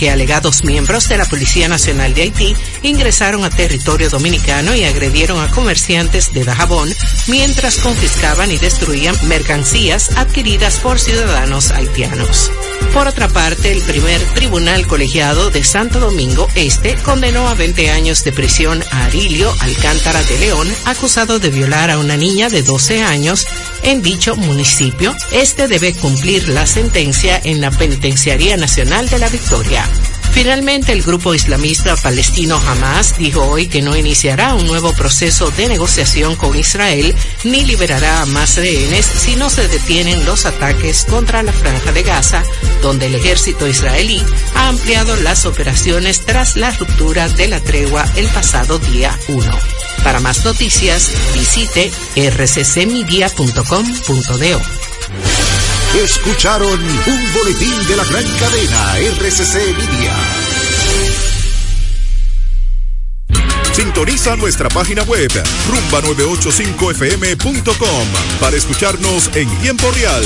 que alegados miembros de la Policía Nacional de Haití ingresaron a territorio dominicano y agredieron a comerciantes de Dajabón mientras confiscaban y destruían mercancías adquiridas por ciudadanos haitianos. Por otra parte, el primer tribunal colegiado de Santo Domingo Este condenó a 20 años de prisión a Arilio Alcántara de León, acusado de violar a una niña de 12 años en dicho municipio. Este debe cumplir la sentencia en la Penitenciaría Nacional de la Victoria. Finalmente, el grupo islamista palestino Hamas dijo hoy que no iniciará un nuevo proceso de negociación con Israel ni liberará a más rehenes si no se detienen los ataques contra la franja de Gaza, donde el ejército israelí ha ampliado las operaciones tras la ruptura de la tregua el pasado día 1. Para más noticias, visite rccmedia.com.do. Escucharon un boletín de la gran cadena RCC Media. Sintoniza nuestra página web rumba985fm.com para escucharnos en tiempo real.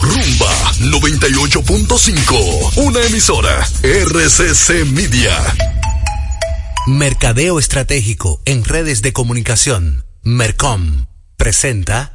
Rumba 98.5, una emisora RCC Media. Mercadeo Estratégico en redes de comunicación. Mercom presenta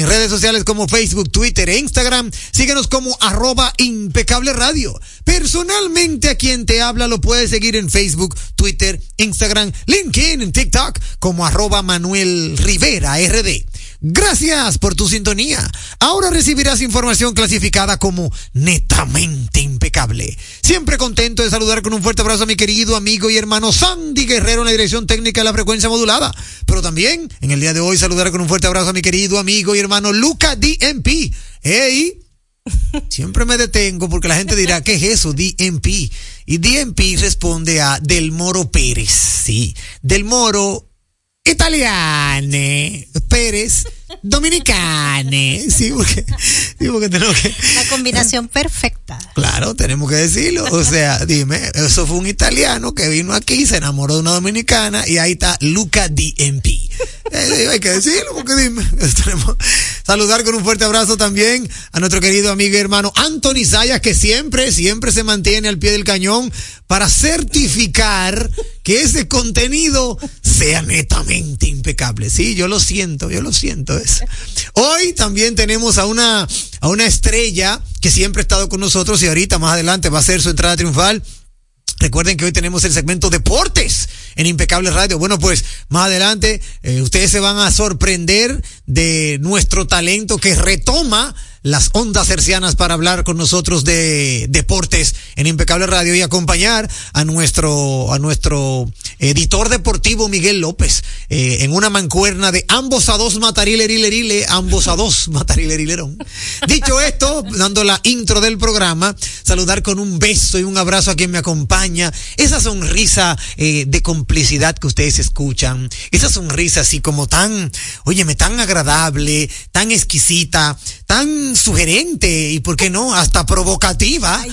Redes sociales como Facebook, Twitter e Instagram, síguenos como arroba impecable radio. Personalmente a quien te habla lo puedes seguir en Facebook, Twitter, Instagram, LinkedIn, en TikTok como arroba Manuel Rivera RD. Gracias por tu sintonía. Ahora recibirás información clasificada como netamente impecable. Siempre contento de saludar con un fuerte abrazo a mi querido amigo y hermano Sandy Guerrero en la dirección técnica de la frecuencia modulada. Pero también en el día de hoy saludar con un fuerte abrazo a mi querido amigo y hermano Luca DMP. ¡Hey! Siempre me detengo porque la gente dirá, ¿qué es eso? DMP. Y DMP responde a Del Moro Pérez. Sí. Del Moro italiane, Pérez dominicane. Sí, porque, sí, porque tenemos que. La combinación perfecta. Claro, tenemos que decirlo. O sea, dime, eso fue un italiano que vino aquí, se enamoró de una dominicana y ahí está Luca DMP. Eh, hay que decirlo, porque dime. Tenemos, saludar con un fuerte abrazo también a nuestro querido amigo y hermano Anthony Sayas, que siempre, siempre se mantiene al pie del cañón para certificar que ese contenido sea netamente impecable. Sí, yo lo siento, yo lo siento. Eso. Hoy también tenemos a una, a una estrella que siempre ha estado con nosotros y ahorita más adelante va a ser su entrada triunfal. Recuerden que hoy tenemos el segmento Deportes en Impecable Radio. Bueno, pues más adelante eh, ustedes se van a sorprender de nuestro talento que retoma las ondas hercianas para hablar con nosotros de deportes en Impecable Radio y acompañar a nuestro, a nuestro editor deportivo Miguel López eh, en una mancuerna de ambos a dos matarilerile, ambos a dos matarilerilerón. Dicho esto, dando la intro del programa, saludar con un beso y un abrazo a quien me acompaña, esa sonrisa eh, de complicidad que ustedes escuchan, esa sonrisa así como tan, óyeme, tan agradable, tan exquisita, tan sugerente y, ¿por qué no?, hasta provocativa,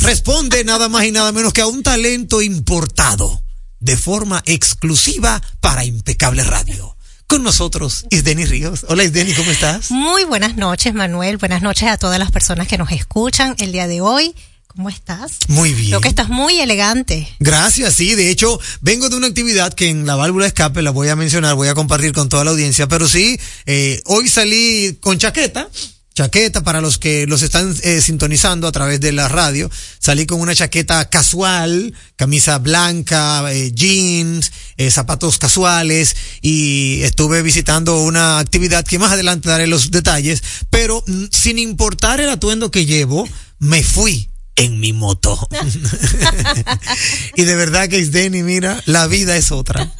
responde nada más y nada menos que a un talento importado de forma exclusiva para Impecable Radio. Con nosotros, Isdeni Ríos. Hola Isdeni, ¿cómo estás? Muy buenas noches, Manuel. Buenas noches a todas las personas que nos escuchan el día de hoy. ¿Cómo estás? Muy bien. Creo que estás muy elegante. Gracias, sí. De hecho, vengo de una actividad que en la válvula de escape la voy a mencionar, voy a compartir con toda la audiencia, pero sí, eh, hoy salí con chaqueta chaqueta para los que los están eh, sintonizando a través de la radio. Salí con una chaqueta casual, camisa blanca, eh, jeans, eh, zapatos casuales y estuve visitando una actividad que más adelante daré los detalles, pero mm, sin importar el atuendo que llevo, me fui en mi moto. y de verdad que Isdeni, mira, la vida es otra.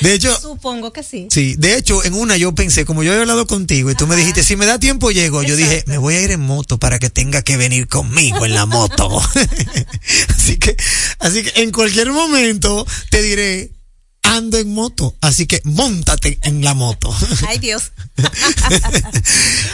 De hecho, supongo que sí. Sí, de hecho, en una yo pensé, como yo he hablado contigo y tú me dijiste, si me da tiempo llego, yo dije, me voy a ir en moto para que tenga que venir conmigo en la moto. así que, así que en cualquier momento te diré, ando en moto, así que montate en la moto. Ay Dios.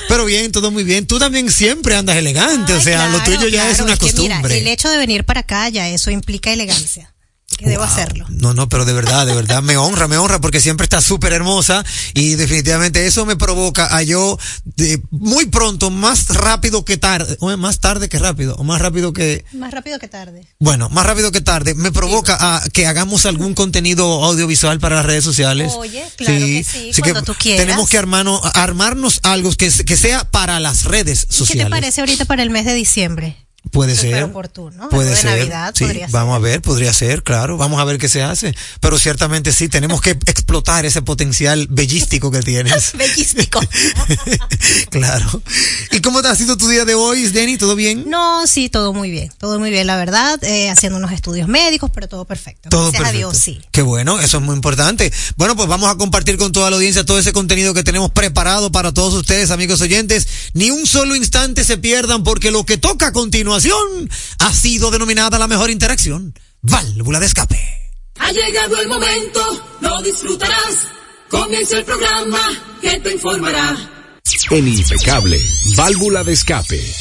Pero bien, todo muy bien. Tú también siempre andas elegante, Ay, o sea, claro, lo tuyo ya claro, es una costumbre. mira, el hecho de venir para acá ya eso implica elegancia. Que debo hacerlo. No, no, pero de verdad, de verdad, me honra, me honra porque siempre está súper hermosa y definitivamente eso me provoca a yo de, muy pronto, más rápido que tarde, o más tarde que rápido, o más rápido que, Más rápido que tarde. bueno, más rápido que tarde, me provoca a que hagamos algún contenido audiovisual para las redes sociales. Oye, claro que sí, así cuando tú quieras. Tenemos que armarnos, armarnos algo que, se- que sea para las redes ¿Y sociales. qué te parece ahorita para el mes de diciembre? Puede Súper ser. oportuno, Puede ser. Navidad sí, podría ser. vamos a ver, podría ser, claro. Vamos a ver qué se hace. Pero ciertamente sí, tenemos que explotar ese potencial bellístico que tienes. Bellístico. claro. ¿Y cómo te ha sido tu día de hoy, Denny? ¿Todo bien? No, sí, todo muy bien. Todo muy bien, la verdad. eh, haciendo unos estudios médicos, pero todo perfecto. Todo Gracias perfecto. a Dios, sí. Qué bueno, eso es muy importante. Bueno, pues vamos a compartir con toda la audiencia todo ese contenido que tenemos preparado para todos ustedes, amigos oyentes. Ni un solo instante se pierdan porque lo que toca a continuación ha sido denominada la mejor interacción. Válvula de escape. Ha llegado el momento, lo disfrutarás. Comienza el programa que te informará. En Impecable, válvula de escape.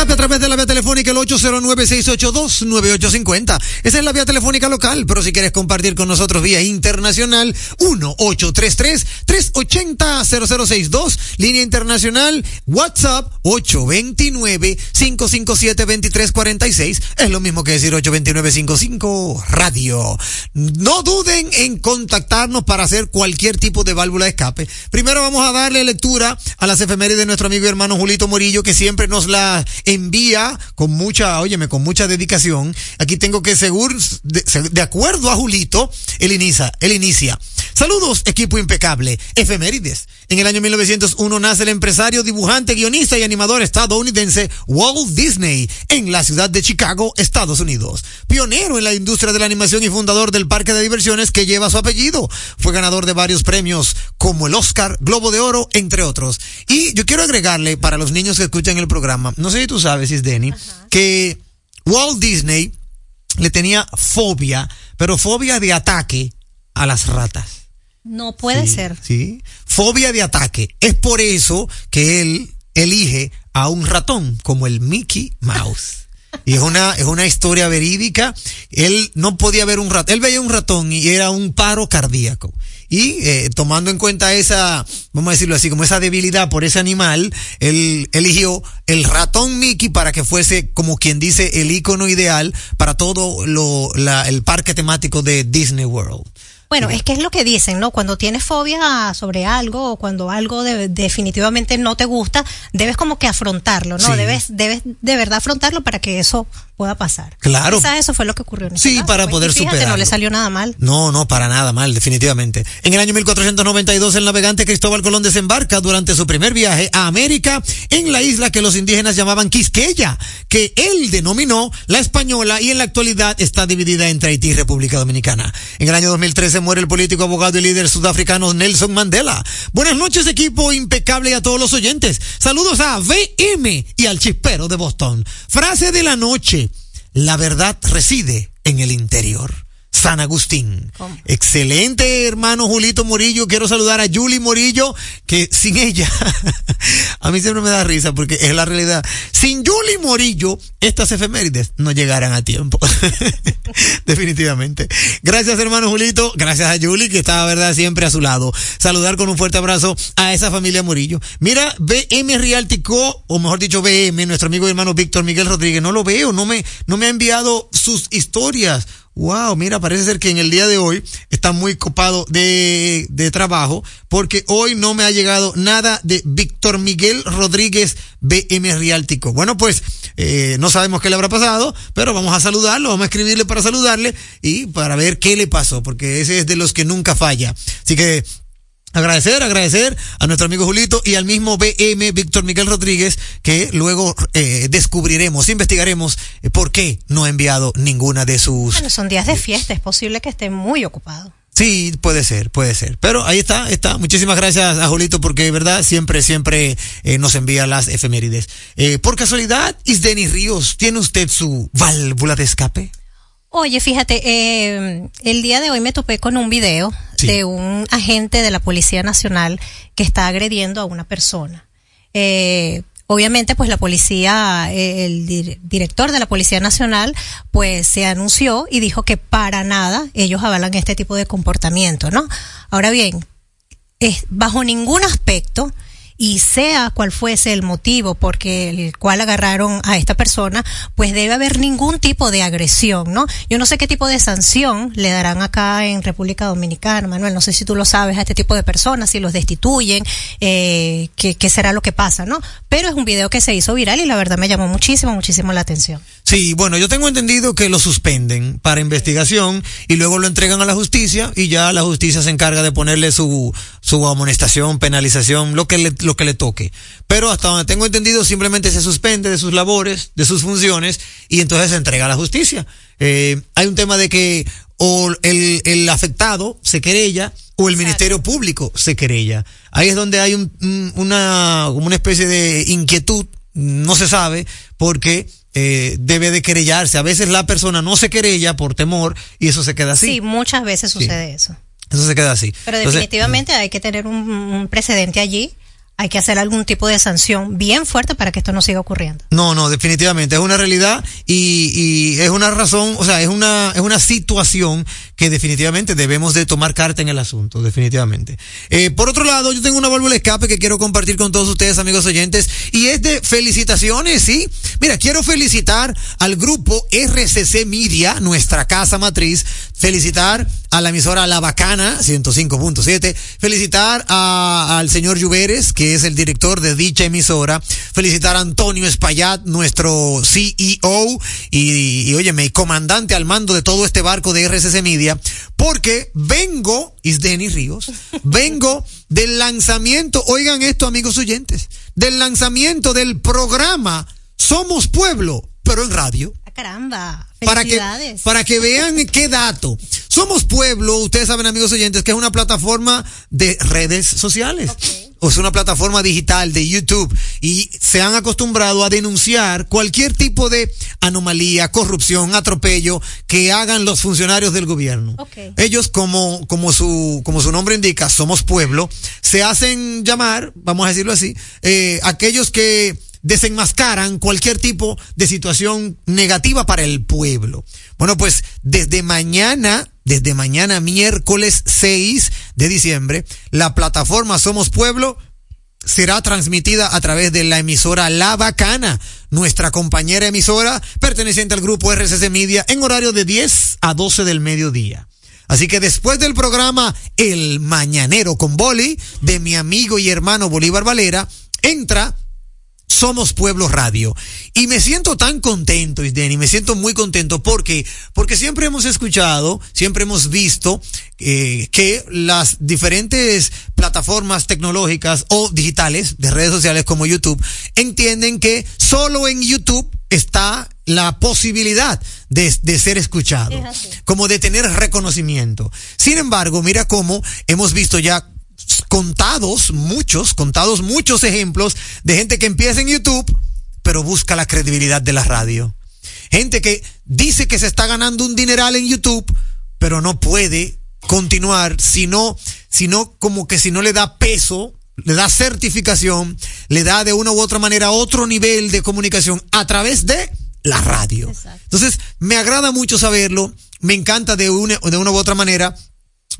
Escape a través de la vía telefónica el 809-682-9850. Esa es la vía telefónica local, pero si quieres compartir con nosotros vía internacional, 1-833-380-0062. Línea internacional, WhatsApp 829-557-2346. Es lo mismo que decir 829-55 radio. No duden en contactarnos para hacer cualquier tipo de válvula de escape. Primero vamos a darle lectura a las efemérides de nuestro amigo y hermano Julito Morillo, que siempre nos la envía con mucha, óyeme, con mucha dedicación. Aquí tengo que seguro, de, acuerdo a Julito, él inicia, él inicia. Saludos, equipo impecable. Efemérides. En el año 1901 nace el empresario, dibujante, guionista y animador estadounidense Walt Disney en la ciudad de Chicago, Estados Unidos. Pionero en la industria de la animación y fundador del parque de diversiones que lleva su apellido. Fue ganador de varios premios como el Oscar, Globo de Oro, entre otros. Y yo quiero agregarle para los niños que escuchan el programa, no sé si tú sabes, es Denny, que Walt Disney le tenía fobia, pero fobia de ataque a las ratas. No puede Sí, ser. Sí. Fobia de ataque. Es por eso que él elige a un ratón como el Mickey Mouse. Y es una, es una historia verídica. Él no podía ver un ratón. Él veía un ratón y era un paro cardíaco. Y eh, tomando en cuenta esa, vamos a decirlo así, como esa debilidad por ese animal, él eligió el ratón Mickey para que fuese, como quien dice, el icono ideal para todo lo, la, el parque temático de Disney World. Bueno, es que es lo que dicen, ¿no? Cuando tienes fobia sobre algo o cuando algo de- definitivamente no te gusta, debes como que afrontarlo, ¿no? Sí. Debes, debes de verdad afrontarlo para que eso pueda pasar. Claro. Quizás eso fue lo que ocurrió en este Sí, caso, para pues, poder fíjate, no le salió nada mal. No, no, para nada mal, definitivamente. En el año 1492, el navegante Cristóbal Colón desembarca durante su primer viaje a América en la isla que los indígenas llamaban Quisqueya, que él denominó la española y en la actualidad está dividida entre Haití y República Dominicana. En el año 2013 muere el político, abogado y líder sudafricano Nelson Mandela. Buenas noches, equipo impecable a todos los oyentes. Saludos a VM y al chispero de Boston. Frase de la noche. La verdad reside en el interior. San Agustín. ¿Cómo? Excelente, hermano Julito Morillo. Quiero saludar a Julie Morillo, que sin ella, a mí siempre me da risa porque es la realidad. Sin Julie Morillo, estas efemérides no llegarán a tiempo. Definitivamente. Gracias, hermano Julito. Gracias a Julie, que está, verdad, siempre a su lado. Saludar con un fuerte abrazo a esa familia Morillo. Mira, BM Realtico, o mejor dicho, BM, nuestro amigo y hermano Víctor Miguel Rodríguez, no lo veo, no me, no me ha enviado sus historias. Wow, mira, parece ser que en el día de hoy está muy copado de, de trabajo porque hoy no me ha llegado nada de Víctor Miguel Rodríguez BM Riáltico. Bueno, pues eh, no sabemos qué le habrá pasado, pero vamos a saludarlo, vamos a escribirle para saludarle y para ver qué le pasó, porque ese es de los que nunca falla. Así que Agradecer, agradecer a nuestro amigo Julito y al mismo BM Víctor Miguel Rodríguez que luego eh, descubriremos, investigaremos eh, por qué no ha enviado ninguna de sus... Bueno, son días de fiesta, es posible que esté muy ocupado. Sí, puede ser, puede ser. Pero ahí está, está. Muchísimas gracias a Julito porque, verdad, siempre, siempre eh, nos envía las efemérides. Eh, por casualidad, Isdeni Ríos, ¿tiene usted su válvula de escape? Oye, fíjate, eh, el día de hoy me topé con un video Sí. de un agente de la Policía Nacional que está agrediendo a una persona. Eh, obviamente, pues la policía, eh, el dir- director de la Policía Nacional, pues se anunció y dijo que para nada ellos avalan este tipo de comportamiento, ¿no? Ahora bien, es, bajo ningún aspecto y sea cual fuese el motivo porque el cual agarraron a esta persona, pues debe haber ningún tipo de agresión, ¿no? Yo no sé qué tipo de sanción le darán acá en República Dominicana, Manuel, no sé si tú lo sabes a este tipo de personas, si los destituyen, eh, qué, qué será lo que pasa, ¿no? Pero es un video que se hizo viral y la verdad me llamó muchísimo, muchísimo la atención. Sí, bueno, yo tengo entendido que lo suspenden para investigación y luego lo entregan a la justicia y ya la justicia se encarga de ponerle su, su amonestación, penalización, lo que le, que le toque. Pero hasta donde tengo entendido simplemente se suspende de sus labores, de sus funciones y entonces se entrega a la justicia. Eh, hay un tema de que o el, el afectado se querella o el Ministerio Público se querella. Ahí es donde hay un, un- una, una especie de inquietud, no se sabe, porque eh, debe de querellarse. A veces la persona no se querella por temor y eso se queda así. Sí, muchas veces sucede eso. Eso se queda así. Pero Entonces, definitivamente hay que tener un, un precedente allí, hay que hacer algún tipo de sanción bien fuerte para que esto no siga ocurriendo. No, no, definitivamente es una realidad y, es una razón, o sea, es una es una situación que definitivamente debemos de tomar carta en el asunto, definitivamente. Eh, por otro lado, yo tengo una válvula escape que quiero compartir con todos ustedes, amigos oyentes, y es de felicitaciones, ¿sí? Mira, quiero felicitar al grupo RCC Media, nuestra casa matriz, felicitar a la emisora La Bacana 105.7, felicitar a- al señor Lluveres, que es el director de dicha emisora, felicitar a Antonio Espaillat, nuestro CEO y, y óyeme, comandante al mando de todo este barco de RCC Media, porque vengo, is Denis Ríos, vengo del lanzamiento, oigan esto amigos oyentes, del lanzamiento del programa Somos Pueblo, pero en radio Ah, caramba. para que, para que vean qué dato. Somos Pueblo, ustedes saben amigos oyentes, que es una plataforma de redes sociales. Es una plataforma digital de YouTube y se han acostumbrado a denunciar cualquier tipo de anomalía, corrupción, atropello que hagan los funcionarios del gobierno. Ellos, como, como su, como su nombre indica, somos pueblo, se hacen llamar, vamos a decirlo así, eh, aquellos que desenmascaran cualquier tipo de situación negativa para el pueblo. Bueno, pues desde mañana, desde mañana miércoles 6 de diciembre, la plataforma Somos Pueblo será transmitida a través de la emisora La Bacana, nuestra compañera emisora perteneciente al grupo RCC Media en horario de 10 a 12 del mediodía. Así que después del programa El Mañanero con Boli, de mi amigo y hermano Bolívar Valera, entra somos Pueblo Radio. Y me siento tan contento, Isdeni, me siento muy contento porque, porque siempre hemos escuchado, siempre hemos visto eh, que las diferentes plataformas tecnológicas o digitales de redes sociales como YouTube entienden que solo en YouTube está la posibilidad de, de ser escuchado, Es como de tener reconocimiento. Sin embargo, mira cómo hemos visto ya contados, muchos, contados muchos ejemplos de gente que empieza en YouTube, pero busca la credibilidad de la radio. Gente que dice que se está ganando un dineral en YouTube, pero no puede continuar, sino, sino como que si no le da peso, le da certificación, le da de una u otra manera otro nivel de comunicación a través de la radio. Exacto. Entonces, me agrada mucho saberlo, me encanta de una, de una u otra manera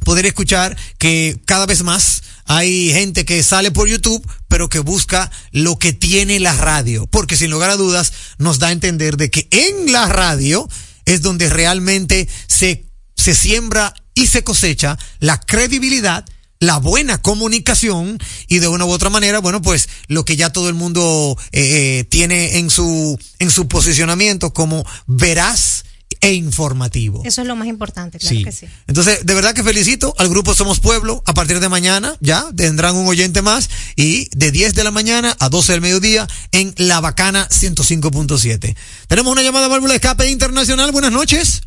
poder escuchar que cada vez más hay gente que sale por YouTube, pero que busca lo que tiene la radio. Porque sin lugar a dudas nos da a entender de que en la radio es donde realmente se, se siembra y se cosecha la credibilidad la buena comunicación y de una u otra manera, bueno, pues lo que ya todo el mundo eh, eh, tiene en su en su posicionamiento como veraz e informativo. Eso es lo más importante, claro Sí. que sí. Entonces, de verdad que felicito al grupo Somos Pueblo. A partir de mañana ya tendrán un oyente más y de 10 de la mañana a 12 del mediodía en La Bacana 105.7. Tenemos una llamada válvula de escape internacional. Buenas noches.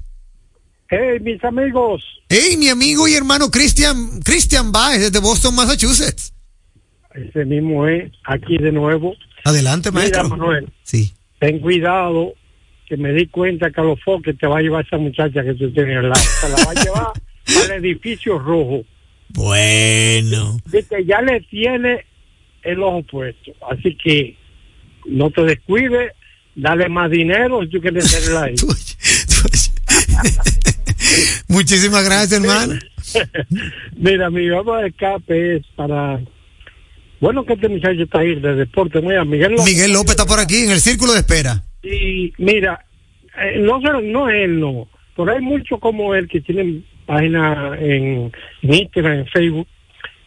Hey, mis amigos, Hey, mi amigo y hermano Cristian, Cristian Baez desde Boston, Massachusetts. ese mismo es aquí de nuevo. Adelante, Mira, maestro. Manuel, Sí. ten cuidado que me di cuenta que a los foques te va a llevar esa muchacha que tú tienes al lado. Se la va a llevar al edificio rojo. Bueno. Viste, ya le tiene el ojo puesto. Así que no te descuides, dale más dinero si tú quieres tenerla ahí. Muchísimas gracias, hermano. Mira, mi vamos de escape es para... Bueno, que este muchacho está ahí de deporte, mira, Miguel López. Miguel López está por aquí en el círculo de espera. Y mira, eh, no no él, no, pero hay muchos como él que tienen página en, en Instagram, en Facebook,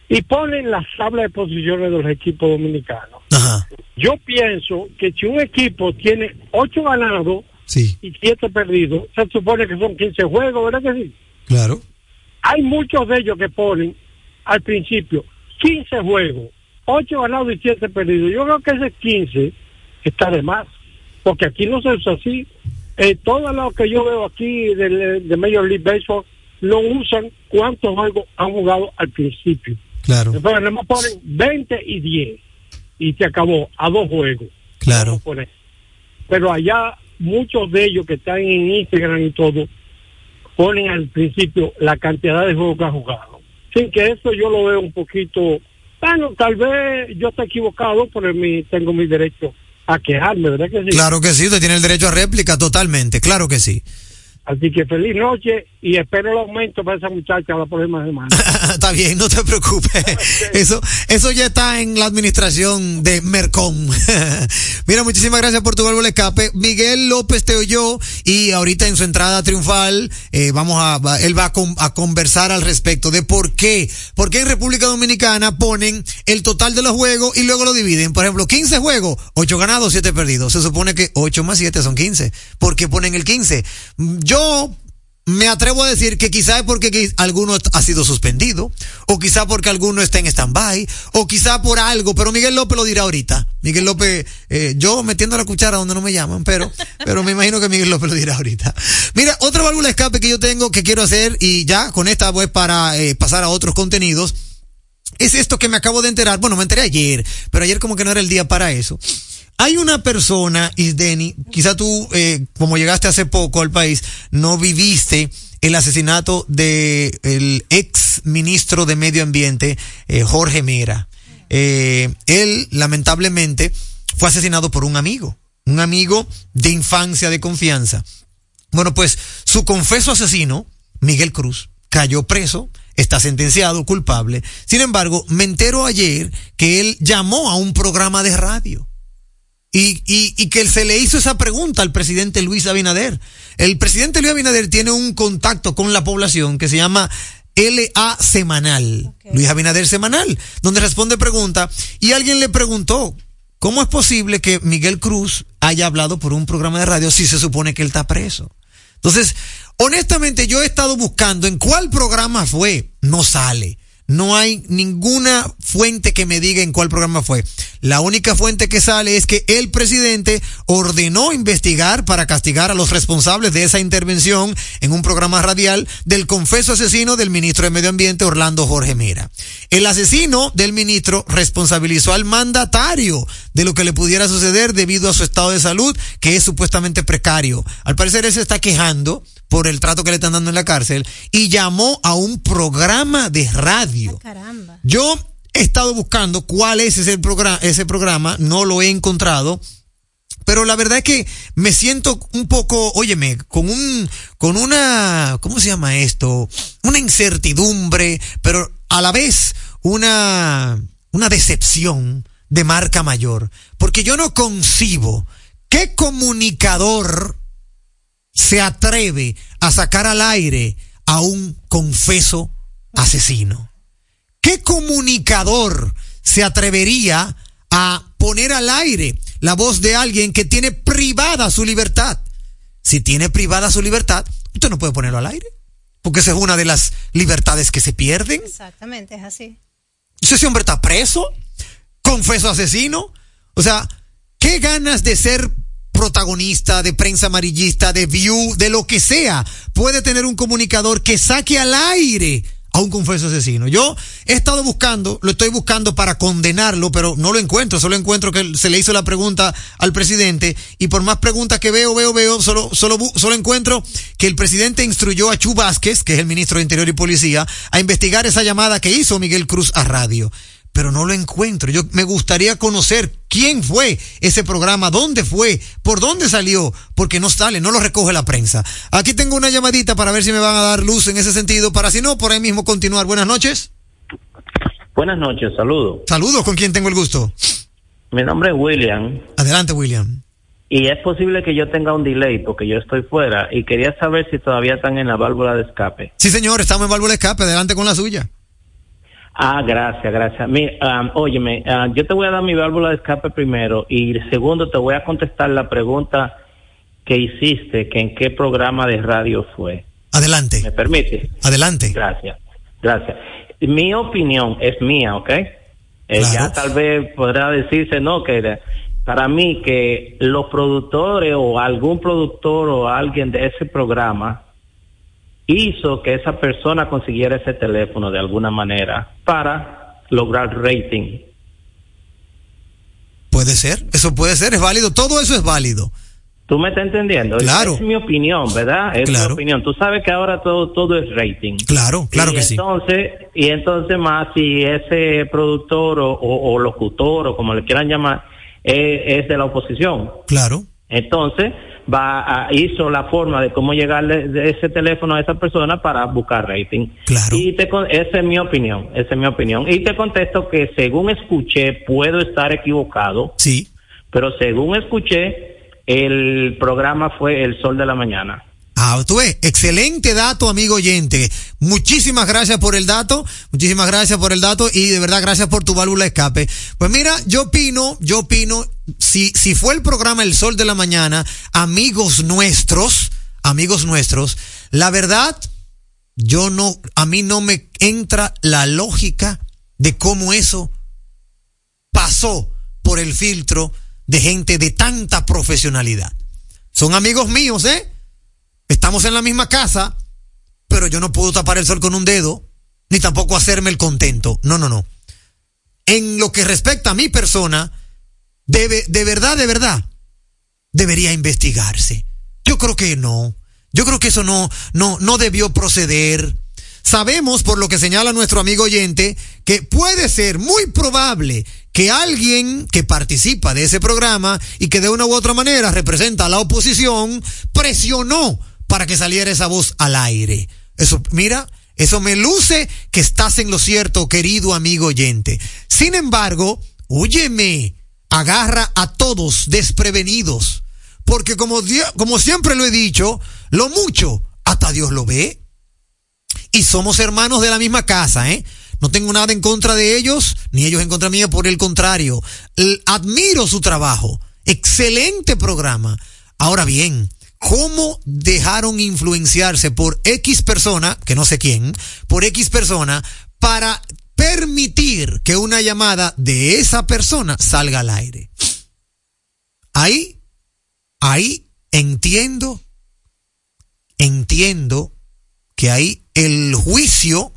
y ponen las tablas de posiciones de los equipos dominicanos. Ajá. Yo pienso que si un equipo tiene ocho ganados Sí, y siete perdidos, se supone que son 15 juegos, ¿verdad que sí? claro. Hay muchos de ellos que ponen al principio 15 juegos, 8 ganados y 7 perdidos. Yo creo que ese 15 está de más, porque aquí no se usa así. Eh, todo lo que yo veo aquí de, de Major League Baseball no usan cuántos juegos han jugado al principio. Claro, Entonces, nada más ponen 20 y 10 y se acabó a dos juegos. claro. Pero allá muchos de ellos que están en Instagram y todo ponen al principio la cantidad de juegos que han jugado. Sin que eso yo lo veo un poquito, bueno, tal vez yo esté equivocado, pero mi, tengo mi derecho a quejarme, ¿verdad que sí? Claro que sí, usted tiene el derecho a réplica totalmente, claro que sí. Así que feliz noche y espero el aumento para esa muchacha la próxima semana. está bien, no te preocupes. Eso, eso ya está en la administración de Mercom. Mira, muchísimas gracias por tu válvula escape. Miguel López te oyó y ahorita en su entrada triunfal, eh, vamos a, él va a, con- a conversar al respecto de por qué, por qué en República Dominicana ponen el total de los juegos y luego lo dividen. Por ejemplo, 15 juegos, 8 ganados, 7 perdidos. Se supone que 8 más 7 son 15. ¿Por qué ponen el 15? Yo me atrevo a decir que quizá es porque alguno ha sido suspendido, o quizá porque alguno está en stand-by, o quizá por algo, pero Miguel López lo dirá ahorita. Miguel López, eh, yo metiendo la cuchara donde no me llaman, pero, pero me imagino que Miguel López lo dirá ahorita. Mira, otra válvula de escape que yo tengo que quiero hacer, y ya con esta voy para eh, pasar a otros contenidos, es esto que me acabo de enterar. Bueno, me enteré ayer, pero ayer como que no era el día para eso. Hay una persona, Isdeni, quizá tú, eh, como llegaste hace poco al país, no viviste el asesinato de el ex ministro de Medio Ambiente, eh, Jorge Mera. Eh, él, lamentablemente, fue asesinado por un amigo, un amigo de infancia, de confianza. Bueno, pues su confeso asesino, Miguel Cruz, cayó preso, está sentenciado, culpable. Sin embargo, me entero ayer que él llamó a un programa de radio. Y, y, y que se le hizo esa pregunta al presidente Luis Abinader. El presidente Luis Abinader tiene un contacto con la población que se llama LA Semanal, Luis Abinader Semanal, donde responde pregunta y alguien le preguntó, ¿cómo es posible que Miguel Cruz haya hablado por un programa de radio si se supone que él está preso? Entonces, honestamente yo he estado buscando en cuál programa fue, no sale. No hay ninguna fuente que me diga en cuál programa fue. La única fuente que sale es que el presidente ordenó investigar para castigar a los responsables de esa intervención en un programa radial del confeso asesino del ministro de Medio Ambiente Orlando Jorge Mera. El asesino del ministro responsabilizó al mandatario de lo que le pudiera suceder debido a su estado de salud, que es supuestamente precario. Al parecer él se está quejando por el trato que le están dando en la cárcel y llamó a un programa de radio. Caramba. Yo he estado buscando cuál es ese programa, ese programa, no lo he encontrado. Pero la verdad es que me siento un poco, óyeme, con un, con una, ¿cómo se llama esto? Una incertidumbre, pero a la vez una, una decepción de marca mayor. Porque yo no concibo qué comunicador se atreve a sacar al aire a un confeso asesino. ¿Qué comunicador se atrevería a poner al aire la voz de alguien que tiene privada su libertad? Si tiene privada su libertad, usted no puede ponerlo al aire, porque esa es una de las libertades que se pierden. Exactamente, es así. Ese hombre está preso, confeso asesino, o sea, qué ganas de ser protagonista, de prensa amarillista, de view, de lo que sea, puede tener un comunicador que saque al aire a un confeso asesino. Yo he estado buscando, lo estoy buscando para condenarlo, pero no lo encuentro, solo encuentro que se le hizo la pregunta al presidente y por más preguntas que veo, veo, veo, solo, solo, solo encuentro que el presidente instruyó a Chu Vázquez, que es el ministro de Interior y Policía, a investigar esa llamada que hizo Miguel Cruz a radio pero no lo encuentro. Yo me gustaría conocer quién fue ese programa, dónde fue, por dónde salió, porque no sale, no lo recoge la prensa. Aquí tengo una llamadita para ver si me van a dar luz en ese sentido, para si no, por ahí mismo continuar. Buenas noches. Buenas noches, saludos. Saludos, ¿con quién tengo el gusto? Mi nombre es William Adelante, William. y es posible que yo tenga un delay porque yo estoy fuera y quería saber si todavía están en la válvula de escape. Sí, señor, estamos en válvula de escape, adelante con la suya. Ah, gracias, gracias. Mi, ah, óyeme, ah, yo te voy a dar mi válvula de escape primero y segundo te voy a contestar la pregunta que hiciste, que en qué programa de radio fue. ¿Me Adelante, permite? adelante. Gracias, gracias. Mi opinión es mía, ¿ok? Eh, Claro. Ya tal vez podrá decirse, no, que para mí que los productores o algún productor o alguien de ese programa hizo que esa persona consiguiera ese teléfono de alguna manera para lograr rating. Puede ser, eso puede ser, es válido, todo eso es válido. ¿Tú me estás entendiendo? Claro. Es mi opinión, ¿verdad? Es Claro. mi opinión. Tú sabes que ahora todo, todo es rating. Claro, claro y que sí. entonces, Y entonces más si ese productor o, o- o locutor o como le quieran llamar, eh, es de la oposición. Claro. Entonces, va a, hizo la forma de cómo llegarle de ese teléfono a esa persona para buscar rating. Claro. Y te, con- esa es mi opinión, esa es mi opinión. Y te contesto que según escuché, puedo estar equivocado, Sí. pero según escuché, el programa fue El Sol de la Mañana. Tú ves, excelente dato, amigo oyente. Muchísimas gracias por el dato, muchísimas gracias por el dato y de verdad gracias por tu válvula escape. Pues mira, yo opino, yo opino, si, si fue el programa El Sol de la Mañana, amigos nuestros, amigos nuestros, la verdad, yo no, a mí no me entra la lógica de cómo eso pasó por el filtro de gente de tanta profesionalidad. Son amigos míos, ¿eh? Estamos en la misma casa, pero yo no puedo tapar el sol con un dedo, ni tampoco hacerme el contento. No, no, no. En lo que respecta a mi persona, debe, de verdad, de verdad, debería investigarse. Yo creo que no. Yo creo que eso no, no, no debió proceder. Sabemos, por lo que señala nuestro amigo oyente, que puede ser muy probable que alguien que participa de ese programa y que de una u otra manera representa a la oposición, presionó para que saliera esa voz al aire. Eso, mira, eso me luce que estás en lo cierto, querido amigo oyente. Sin embargo, óyeme, agarra a todos desprevenidos. Porque como, como siempre lo he dicho, lo mucho, hasta Dios lo ve. Y somos hermanos de la misma casa, ¿eh? No tengo nada en contra de ellos, ni ellos en contra mía, por el contrario. Admiro su trabajo. Excelente programa. Ahora bien, ¿cómo dejaron influenciarse por X persona, que no sé quién, por X persona, para permitir que una llamada de esa persona salga al aire? Ahí, ahí entiendo, entiendo que ahí el juicio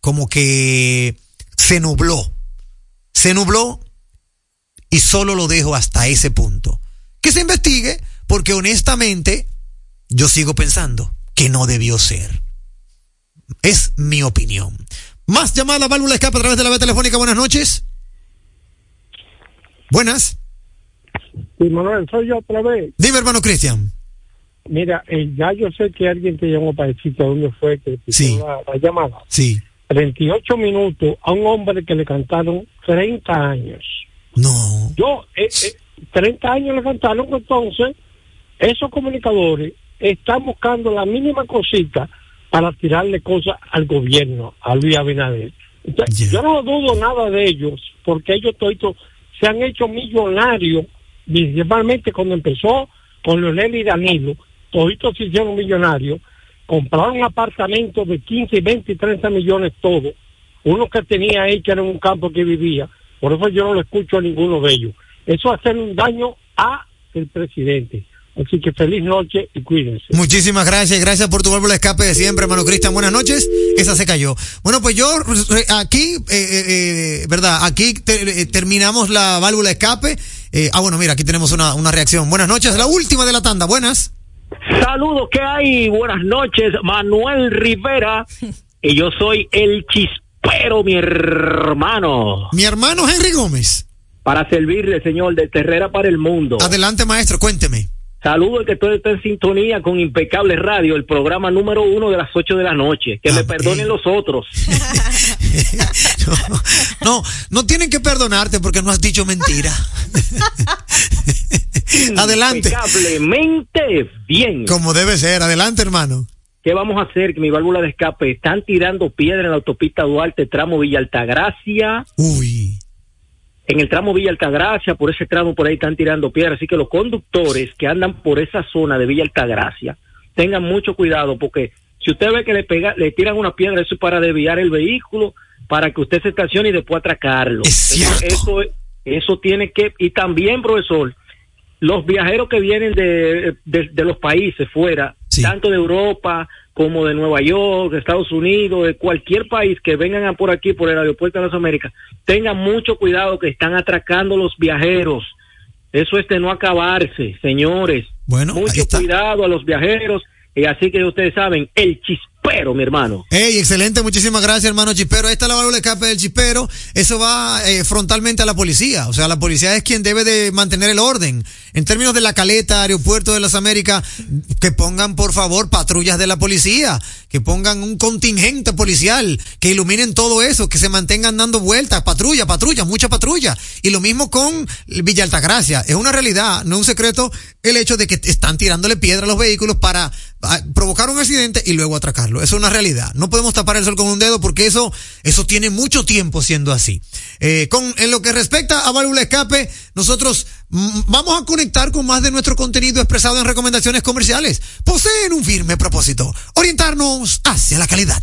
como que se nubló, se nubló y solo lo dejo hasta ese punto. Que se investigue porque honestamente yo sigo pensando que no debió ser. Es mi opinión. Más llamada válvula escape a través de la vía telefónica. Buenas noches. Buenas. Sí, Manuel, soy yo otra vez. Dime, hermano Cristian. Mira, eh, ya yo sé que alguien te llamó para decirte dónde fue que te Sí. la, la llamada. Sí. 38 minutos a un hombre que le cantaron 30 años. No. Yo, eh, eh, 30 años le cantaron, entonces esos comunicadores están buscando la mínima cosita para tirarle cosas al gobierno, a Luis Abinader. Entonces. Yo no dudo nada de ellos, porque ellos toditos se han hecho millonarios, principalmente cuando empezó con Leonel y Danilo, toditos se hicieron millonarios, compraron apartamentos de 15, 20 y 30 millones todos, uno que tenía ahí que era en un campo que vivía, por eso yo no lo escucho a ninguno de ellos. Eso hace un daño a el presidente. Así que feliz noche y cuídense. Muchísimas gracias, gracias por tu válvula de escape de siempre, hermano Cristian. Buenas noches. Esa se cayó. Bueno, pues yo eh, aquí, eh, eh, eh, verdad, aquí te- eh, terminamos la válvula de escape. Eh, ah, bueno, mira, aquí tenemos una, una reacción. Buenas noches, la última de la tanda. Buenas. Saludos, ¿qué hay? Buenas noches, Manuel Rivera. Y yo soy el chispero, mi hermano. Mi hermano Henry Gómez. Para servirle, señor, de Terrera para el mundo. Adelante, maestro, cuénteme. Saludos, que todo está en sintonía con Impecable Radio, el programa número uno de las ocho de la noche. Que me perdonen los otros. no, no tienen que perdonarte porque no has dicho mentira. Adelante. Impecablemente bien. Como debe ser. Adelante, hermano. ¿Qué vamos a hacer? Que mi válvula de escape están tirando piedra en la autopista Duarte, tramo Villa Altagracia. Uy. En el tramo Villa Altagracia, por ese tramo por ahí están tirando piedras, así que los conductores que andan por esa zona de Villa Altagracia tengan mucho cuidado porque si usted ve que le pega, le tiran una piedra, eso es para desviar el vehículo, para que usted se estacione y después atracarlo. Es Eso-. Eso, eso, tiene que, y también, profesor, los viajeros que vienen de, de, de los países fuera, Sí. tanto de Europa como de Nueva York, de Estados Unidos, de cualquier país que vengan a por aquí, por el aeropuerto de las Américas, tengan mucho cuidado que están atracando los viajeros. Eso es de no acabarse, señores. Bueno, mucho cuidado a los viajeros. Y así que ustedes saben, el chispero chispero, mi hermano. Hey, excelente, muchísimas gracias, hermano Chispero. Ahí está la válvula de escape del Chispero. Eso va eh, frontalmente a la policía. O sea, la policía es quien debe de mantener el orden. En términos de la caleta, aeropuerto de las Américas, que pongan, por favor, patrullas de la policía, que pongan un contingente policial, que iluminen todo eso, que se mantengan dando vueltas, patrulla, patrulla, mucha patrulla. Y lo mismo con Villa Altagracia. Es una realidad, no es un secreto, el hecho de que están tirándole piedra a los vehículos para ah, provocar un accidente y luego atracarlo. Eso es una realidad. No podemos tapar el sol con un dedo porque eso, eso tiene mucho tiempo siendo así. Eh, con, en lo que respecta a válvula escape, nosotros mm, vamos a conectar con más de nuestro contenido expresado en recomendaciones comerciales. Poseen un firme propósito, orientarnos hacia la calidad.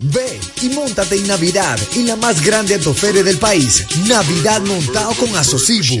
Ve y montate en Navidad en la más grande autoferia del país, Navidad montado con Asocibu,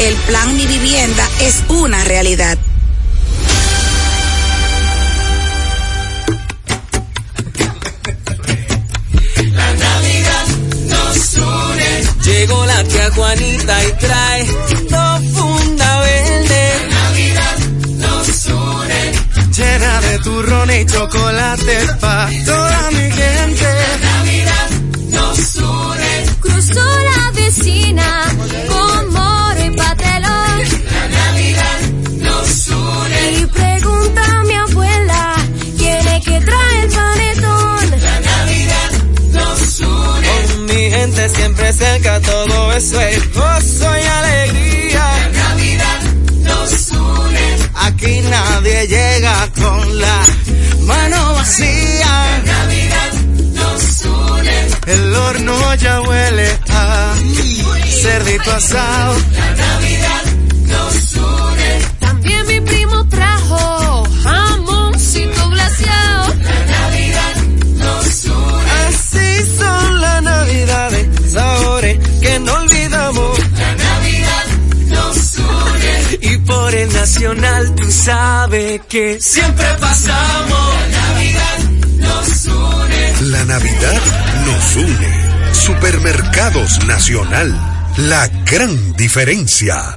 El plan Mi Vivienda es una realidad. La Navidad nos une. Llegó la tía Juanita y trae dos funda verde. La Navidad nos une. Llena de turrón y chocolate pa' toda mi gente. Vecina con moro y. El horno ya huele a cerdito asado. La Navidad nos une. También mi primo trajo jamoncito glaseado. La Navidad nos une. Así son las navidades, sabores que no olvidamos. La Navidad nos une. Y por el nacional tú sabes que siempre pasamos. La Navidad nos une. Supermercados Nacional. La gran diferencia.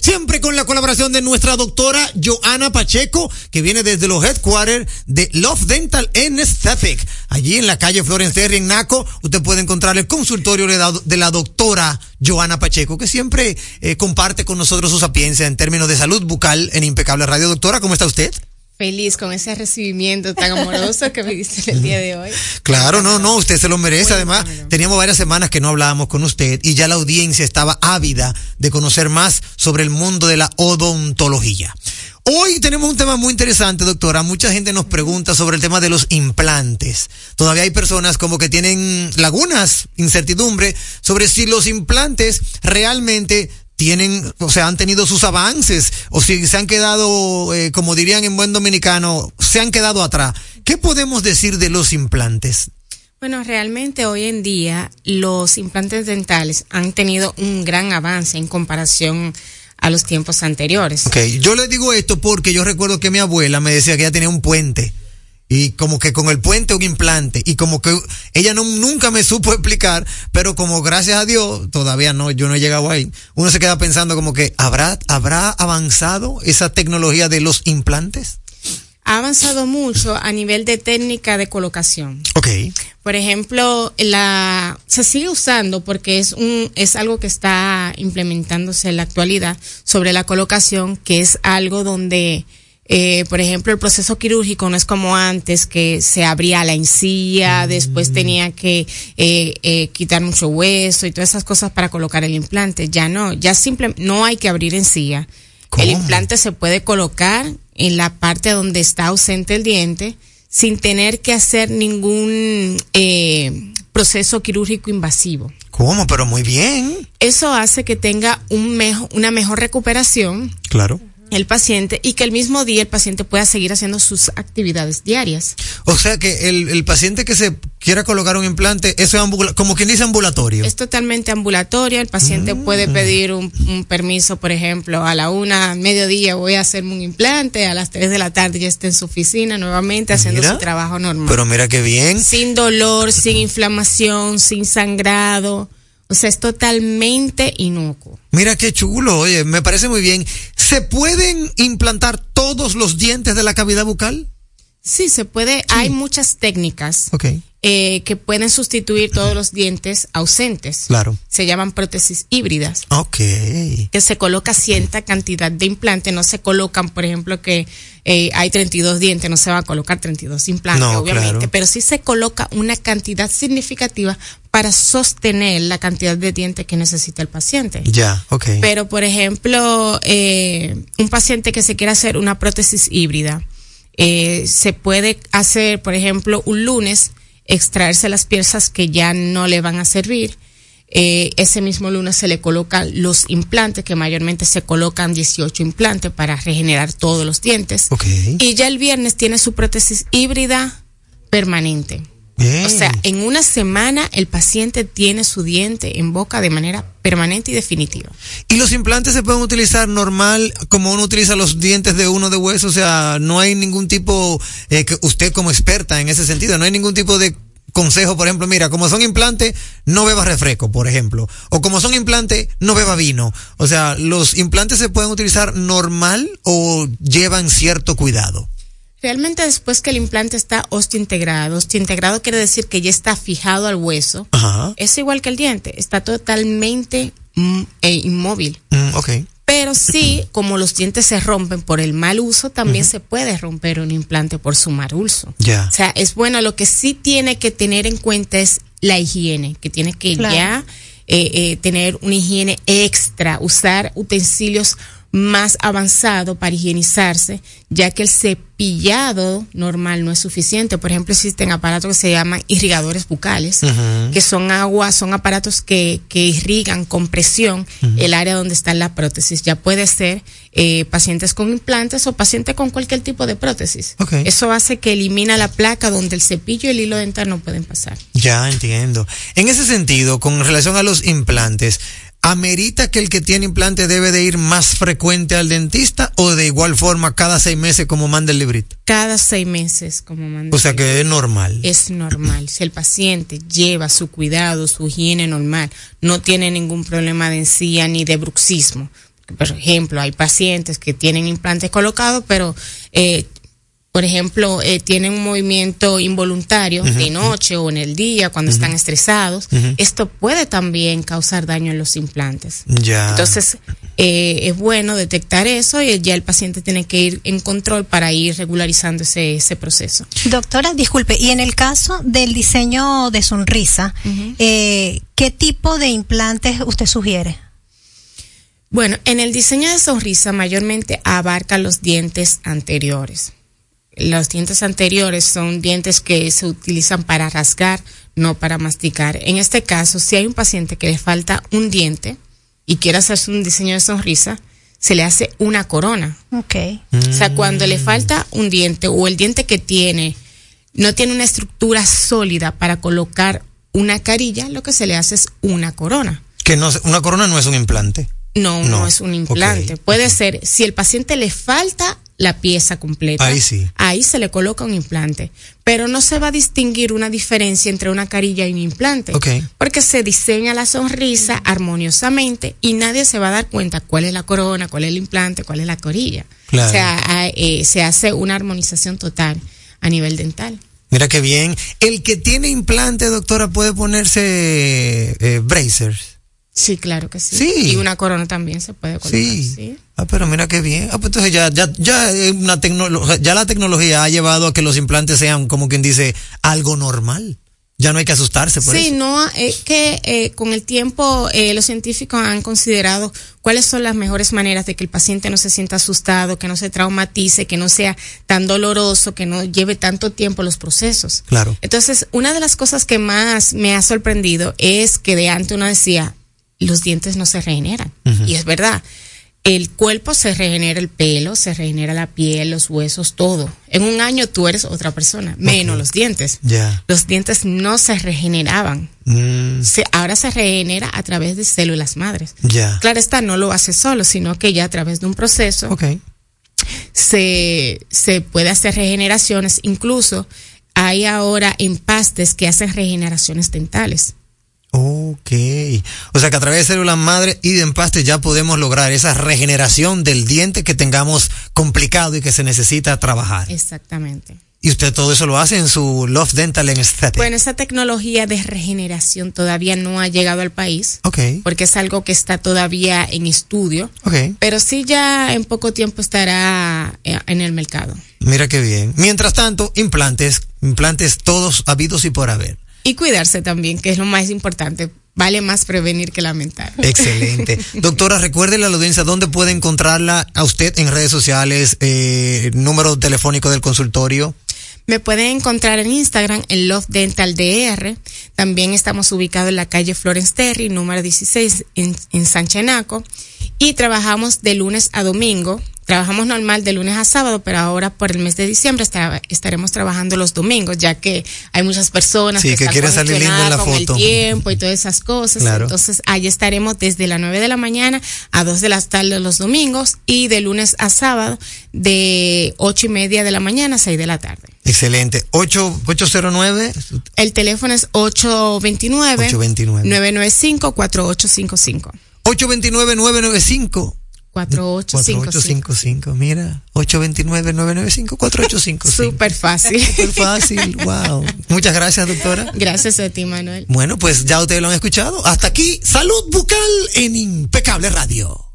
Siempre con la colaboración de nuestra doctora Joana Pacheco, que viene desde los headquarters de Love Dental and Aesthetic. Allí en la calle Florence Terry en Naco, usted puede encontrar el consultorio de la, de la doctora Joana Pacheco, que siempre eh, comparte con nosotros su sapiencia en términos de salud bucal en Impecable Radio. Doctora, ¿cómo está usted? Feliz con ese recibimiento tan amoroso que me diste el día de hoy. Claro, no, no, usted se lo merece. Además, teníamos varias semanas que no hablábamos con usted y ya la audiencia estaba ávida de conocer más sobre el mundo de la odontología. Hoy tenemos un tema muy interesante, doctora. Mucha gente nos pregunta sobre el tema de los implantes. Todavía hay personas como que tienen lagunas, incertidumbre sobre si los implantes realmente tienen, o sea, han tenido sus avances, o si se han quedado, eh, como dirían en buen dominicano, se han quedado atrás. ¿Qué podemos decir de los implantes? Bueno, realmente hoy en día los implantes dentales han tenido un gran avance en comparación a los tiempos anteriores. Ok, yo le digo esto porque yo recuerdo que mi abuela me decía que ella tenía un puente y como que con el puente un implante y como que ella no, nunca me supo explicar, pero como gracias a Dios todavía no, yo no he llegado ahí. Uno se queda pensando como que habrá habrá avanzado esa tecnología de los implantes. Ha avanzado mucho a nivel de técnica de colocación. Ok. Por ejemplo, la se sigue usando porque es un es algo que está implementándose en la actualidad sobre la colocación, que es algo donde eh, por ejemplo, el proceso quirúrgico no es como antes, que se abría la encía, después tenía que eh, eh, quitar mucho hueso y todas esas cosas para colocar el implante. Ya no, ya simple, no hay que abrir encía. El implante se puede colocar en la parte donde está ausente el diente sin tener que hacer ningún proceso quirúrgico invasivo. ¿Cómo? Pero muy bien. Eso hace que tenga un una mejor recuperación. Claro el paciente y que el mismo día el paciente pueda seguir haciendo sus actividades diarias. O sea que el, el paciente que se quiera colocar un implante, eso es como quien dice ambulatorio. Es totalmente ambulatorio, el paciente mm. puede pedir un, un, permiso, por ejemplo, a la una, mediodía voy a hacerme un implante, a las tres de la tarde ya está en su oficina nuevamente haciendo mira, su trabajo normal. Pero mira qué bien. Sin dolor, sin inflamación, sin sangrado. O sea, es totalmente inocuo. Mira qué chulo, oye, me parece muy bien. ¿Se pueden implantar todos los dientes de la cavidad bucal? Sí, se puede. Hay muchas técnicas Ok. Eh, que pueden sustituir todos los dientes ausentes. Claro. Se llaman prótesis híbridas. Ok. que se coloca cierta cantidad de implantes, no se colocan, por ejemplo, que eh, hay 32 dientes, no se va a colocar 32 implantes, No, obviamente, claro. pero sí se coloca una cantidad significativa para sostener la cantidad de dientes que necesita el paciente. Ya, ok. Pero, por ejemplo, eh, un paciente que se quiera hacer una prótesis híbrida, eh, se puede hacer, por ejemplo, un lunes, extraerse las piezas que ya no le van a servir. Eh, ese mismo lunes se le colocan los implantes, que mayormente se colocan 18 implantes para regenerar todos los dientes. Y ya el viernes tiene su prótesis híbrida permanente. Bien. O sea, en una semana el paciente tiene su diente en boca de manera permanente y definitiva. ¿Y los implantes se pueden utilizar normal como uno utiliza los dientes de uno de hueso? O sea, no hay ningún tipo, eh, que usted como experta en ese sentido, no hay ningún tipo de consejo, por ejemplo, mira, como son implantes, no beba refresco, por ejemplo. O como son implantes, no beba vino. O sea, ¿los implantes se pueden utilizar normal o llevan cierto cuidado? Realmente después que el implante está osteointegrado, osteointegrado quiere decir que ya está fijado al hueso, Ajá. es igual que el diente, está totalmente mm, eh, inmóvil. Mm, ok. Pero sí, como los dientes se rompen por el mal uso, también se puede romper un implante por su mal uso. Ya. O sea, es bueno, lo que sí tiene que tener en cuenta es la higiene, que tiene que Claro. ya eh, eh, tener una higiene extra, usar utensilios más avanzados para higienizarse, ya que el cepillado normal no es suficiente. Por ejemplo, existen aparatos que se llaman irrigadores bucales, que son agua, son aparatos que, que irrigan con presión el área donde está la prótesis. Ya puede ser eh, pacientes con implantes o pacientes con cualquier tipo de prótesis. Ok. Eso hace que elimina la placa donde el cepillo y el hilo dental no pueden pasar. Ya entiendo. En ese sentido, con relación a los implantes, ¿amerita que el que tiene implante debe de ir más frecuente al dentista o de igual forma cada seis meses como manda el librito? Cada seis meses, como manda. O sea que es normal. es normal. Si el paciente lleva su cuidado, su higiene normal, no tiene ningún problema de encía ni de bruxismo. Por ejemplo, hay pacientes que tienen implantes colocados, pero, eh, por ejemplo, eh, tienen un movimiento involuntario de noche o en el día cuando están estresados. Esto puede también causar daño en los implantes. Ya. Entonces, eh, es bueno detectar eso y ya el paciente tiene que ir en control para ir regularizando ese, ese proceso. Doctora, disculpe, y en el caso del diseño de sonrisa, eh, ¿qué tipo de implantes usted sugiere? Bueno, en el diseño de sonrisa mayormente abarca los dientes anteriores. Los dientes anteriores son dientes que se utilizan para rasgar, no para masticar. En este caso, si hay un paciente que le falta un diente y quiere hacerse un diseño de sonrisa, se le hace una corona. Ok. O sea, cuando le falta un diente o el diente que tiene no tiene una estructura sólida para colocar una carilla, lo que se le hace es una corona. Que no, una corona no es un implante. No, no, No, es un implante. Puede ser, si el paciente le falta la pieza completa, Ahí sí. ahí se le coloca un implante. Pero no se va a distinguir una diferencia entre una carilla y un implante. Porque se diseña la sonrisa armoniosamente y nadie se va a dar cuenta cuál es la corona, cuál es el implante, cuál es la corilla. Claro. O sea, eh, se hace una armonización total a nivel dental. Mira qué bien. El que tiene implante, doctora, puede ponerse eh, bracers. Sí, claro que sí. Sí. Y una corona también se puede colocar. Sí. sí. Ah, pero mira qué bien. Ah, pues entonces ya, ya, ya, es una ya la tecnología ha llevado a que los implantes sean, como quien dice, algo normal. Ya no hay que asustarse por Sí, eso. no, es que eh, con el tiempo eh, los científicos han considerado cuáles son las mejores maneras de que el paciente no se sienta asustado, que no se traumatice, que no sea tan doloroso, que no lleve tanto tiempo los procesos. Claro. Entonces, una de las cosas que más me ha sorprendido es que de antes uno decía, los dientes no se regeneran. Y es verdad. El cuerpo se regenera el pelo, se regenera la piel, los huesos, todo. En un año tú eres otra persona, menos los dientes. Ya. Los dientes no se regeneraban. Mm, Se- ahora se regenera a través de células madres. ya. Claro está, no lo hace solo, sino que ya a través de un proceso Ok. se, se puede hacer regeneraciones. Incluso hay ahora empastes que hacen regeneraciones dentales. Ok. O sea que a través de células madre y de empaste ya podemos lograr esa regeneración del diente que tengamos complicado y que se necesita trabajar. Exactamente. Y usted todo eso lo hace en su Love Dental en Aesthetic. Bueno, esa tecnología de regeneración todavía no ha llegado al país. Ok. Porque es algo que está todavía en estudio. Ok. Pero sí ya en poco tiempo estará eh, en el mercado. Mira qué bien. Mientras tanto, implantes, implantes todos habidos y por haber. Y cuidarse también, que es lo más importante. Vale más prevenir que lamentar. Excelente. Doctora, recuérdele a la audiencia dónde puede encontrarla a usted en redes sociales, eh, número telefónico del consultorio. Me pueden encontrar en Instagram en Love Dental DR. También estamos ubicados en la calle Florence Terry, número 16, en, en San Chenaco. Y trabajamos de lunes a domingo. Trabajamos normal de lunes a sábado, pero ahora por el mes de diciembre está- estaremos trabajando los domingos, ya que hay muchas personas Sí, que están quieren salir lindo en la con foto. el tiempo y todas esas cosas. Claro. Entonces, ahí estaremos desde las 9 de la mañana a 2 de la tarde los domingos y de lunes a sábado de ocho y media de la mañana a 6 de la tarde. Excelente. 8, 809 El teléfono es 829 829. 995 4855. 829 995 4855. 4855, mira, 829-995-4855. Súper fácil. Súper fácil, wow. Muchas gracias, doctora. Gracias a ti, Manuel. Bueno, pues ya ustedes lo han escuchado. Hasta aquí, salud bucal en Impecable Radio.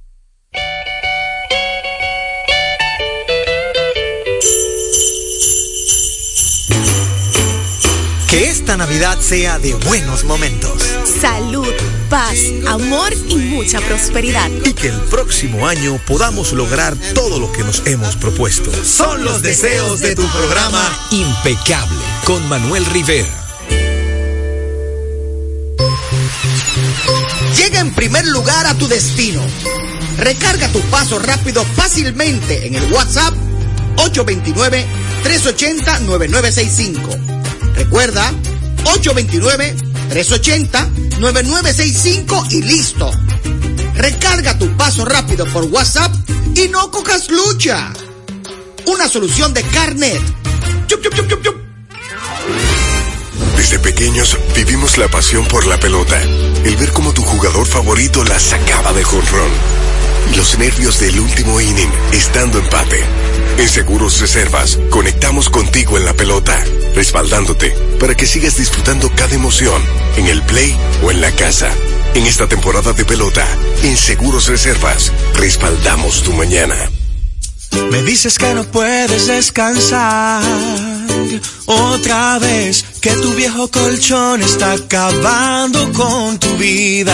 Que esta Navidad sea de buenos momentos. Salud, paz, amor y mucha prosperidad. Y que el próximo año podamos lograr todo lo que nos hemos propuesto. Son los deseos de tu programa Impecable con Manuel Rivera. Llega en primer lugar a tu destino. Recarga tu paso rápido fácilmente en el WhatsApp 829-380-9965. Recuerda, 829-380-9965 y listo. Recarga tu paso rápido por WhatsApp y no cojas lucha. Una solución de Carnet. Desde pequeños vivimos la pasión por la pelota, el ver cómo tu jugador favorito la sacaba de jonrón los nervios del último inning estando empate. En Seguros Reservas conectamos contigo en la pelota, respaldándote para que sigas disfrutando cada emoción en el play o en la casa. En esta temporada de pelota, en Seguros Reservas, respaldamos tu mañana. Me dices que no puedes descansar otra vez, que tu viejo colchón está acabando con tu vida,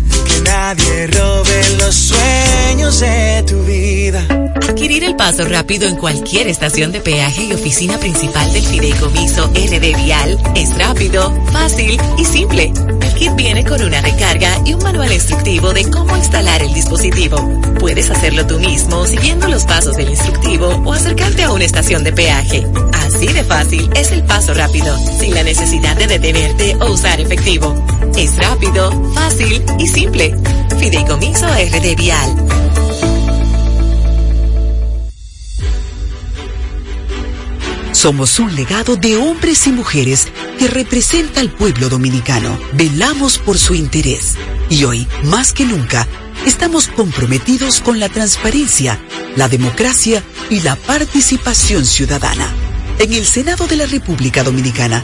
nadie robe los sueños de tu vida. Adquirir el paso rápido en cualquier estación de peaje y oficina principal del Fideicomiso RD Vial es rápido, fácil y simple. El kit viene con una recarga y un manual instructivo de cómo instalar el dispositivo. Puedes hacerlo tú mismo siguiendo los pasos del instructivo o acercarte a una estación de peaje. Fácil es el paso rápido, sin la necesidad de detenerte o usar efectivo. Es rápido, fácil y simple. Fideicomiso RD Vial. Somos un legado de hombres y mujeres que representa al pueblo dominicano. Velamos por su interés y hoy, más que nunca, estamos comprometidos con la transparencia, la democracia y la participación ciudadana. En el Senado de la República Dominicana,